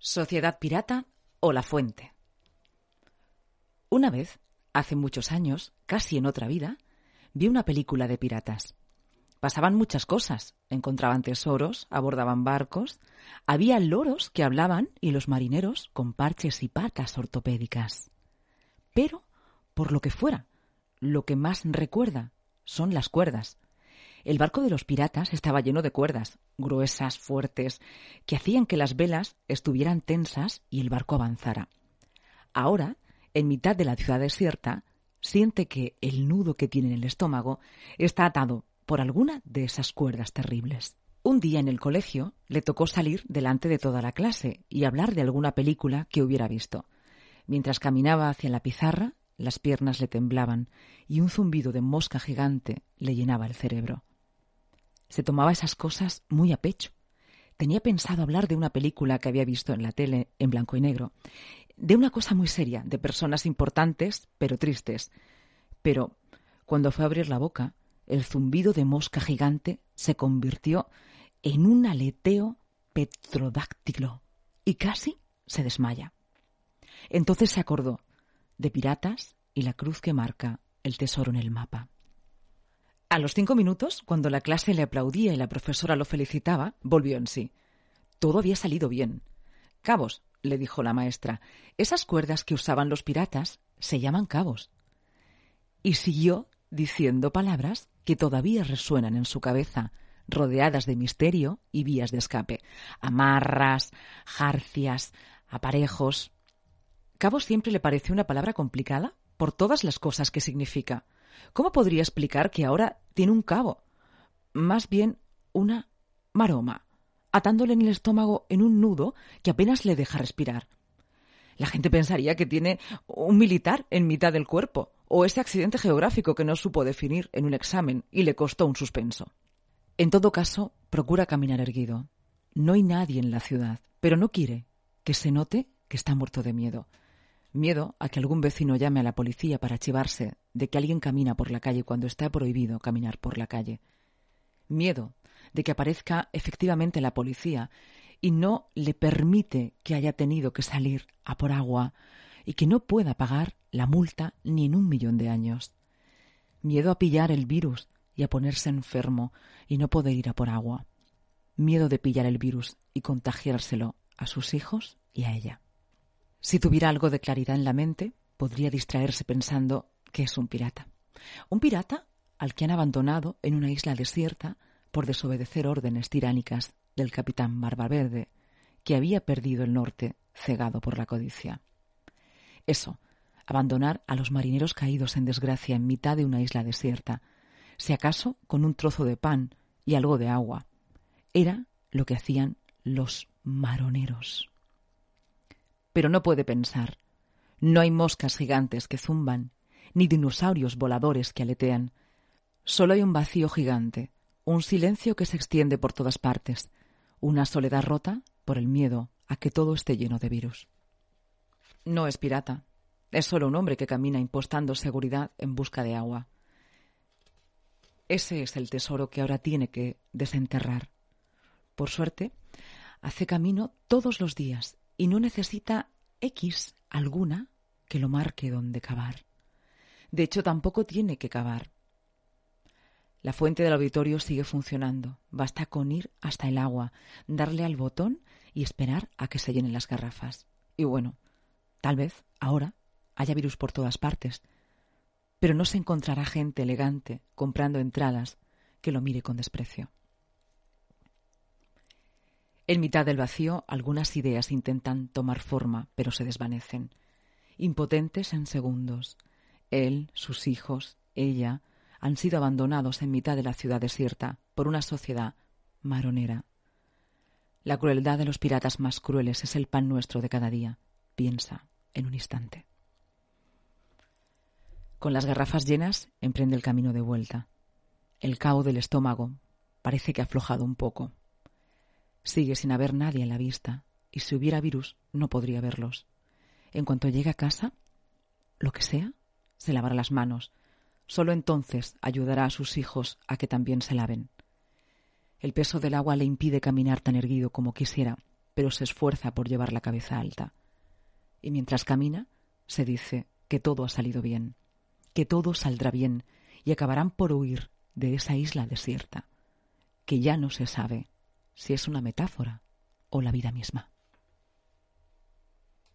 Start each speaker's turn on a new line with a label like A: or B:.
A: Sociedad Pirata o La Fuente. Una vez, hace muchos años, casi en otra vida, vi una película de piratas. Pasaban muchas cosas. Encontraban tesoros, abordaban barcos, había loros que hablaban y los marineros con parches y patas ortopédicas. Pero, por lo que fuera, lo que más recuerda son las cuerdas. El barco de los piratas estaba lleno de cuerdas, gruesas, fuertes, que hacían que las velas estuvieran tensas y el barco avanzara. Ahora, en mitad de la ciudad desierta, siente que el nudo que tiene en el estómago está atado por alguna de esas cuerdas terribles. Un día en el colegio le tocó salir delante de toda la clase y hablar de alguna película que hubiera visto. Mientras caminaba hacia la pizarra, las piernas le temblaban y un zumbido de mosca gigante le llenaba el cerebro. Se tomaba esas cosas muy a pecho. Tenía pensado hablar de una película que había visto en la tele en blanco y negro, de una cosa muy seria, de personas importantes pero tristes. Pero cuando fue a abrir la boca, el zumbido de mosca gigante se convirtió en un aleteo petrodáctilo y casi se desmaya. Entonces se acordó de piratas y la cruz que marca el tesoro en el mapa. A los cinco minutos, cuando la clase le aplaudía y la profesora lo felicitaba, volvió en sí. Todo había salido bien. Cabos, le dijo la maestra, esas cuerdas que usaban los piratas se llaman cabos. Y siguió diciendo palabras que todavía resuenan en su cabeza, rodeadas de misterio y vías de escape. Amarras, jarcias, aparejos. Cabos siempre le pareció una palabra complicada por todas las cosas que significa. ¿Cómo podría explicar que ahora tiene un cabo? Más bien una maroma, atándole en el estómago en un nudo que apenas le deja respirar. La gente pensaría que tiene un militar en mitad del cuerpo, o ese accidente geográfico que no supo definir en un examen y le costó un suspenso. En todo caso, procura caminar erguido. No hay nadie en la ciudad, pero no quiere que se note que está muerto de miedo. Miedo a que algún vecino llame a la policía para chivarse de que alguien camina por la calle cuando está prohibido caminar por la calle. Miedo de que aparezca efectivamente la policía y no le permite que haya tenido que salir a por agua y que no pueda pagar la multa ni en un millón de años. Miedo a pillar el virus y a ponerse enfermo y no poder ir a por agua. Miedo de pillar el virus y contagiárselo a sus hijos y a ella. Si tuviera algo de claridad en la mente, podría distraerse pensando que es un pirata. Un pirata al que han abandonado en una isla desierta por desobedecer órdenes tiránicas del capitán Barbaverde, que había perdido el norte cegado por la codicia. Eso, abandonar a los marineros caídos en desgracia en mitad de una isla desierta, si acaso con un trozo de pan y algo de agua, era lo que hacían los maroneros pero no puede pensar. No hay moscas gigantes que zumban, ni dinosaurios voladores que aletean. Solo hay un vacío gigante, un silencio que se extiende por todas partes, una soledad rota por el miedo a que todo esté lleno de virus. No es pirata, es solo un hombre que camina impostando seguridad en busca de agua. Ese es el tesoro que ahora tiene que desenterrar. Por suerte, hace camino todos los días y no necesita X alguna que lo marque donde cavar. De hecho, tampoco tiene que cavar. La fuente del auditorio sigue funcionando. Basta con ir hasta el agua, darle al botón y esperar a que se llenen las garrafas. Y bueno, tal vez ahora haya virus por todas partes, pero no se encontrará gente elegante comprando entradas que lo mire con desprecio. En mitad del vacío, algunas ideas intentan tomar forma, pero se desvanecen, impotentes en segundos. Él, sus hijos, ella, han sido abandonados en mitad de la ciudad desierta por una sociedad maronera. La crueldad de los piratas más crueles es el pan nuestro de cada día, piensa en un instante. Con las garrafas llenas, emprende el camino de vuelta. El caos del estómago parece que ha aflojado un poco. Sigue sin haber nadie en la vista, y si hubiera virus no podría verlos. En cuanto llegue a casa, lo que sea, se lavará las manos. Solo entonces ayudará a sus hijos a que también se laven. El peso del agua le impide caminar tan erguido como quisiera, pero se esfuerza por llevar la cabeza alta. Y mientras camina, se dice que todo ha salido bien, que todo saldrá bien y acabarán por huir de esa isla desierta, que ya no se sabe si es una metáfora o la vida misma.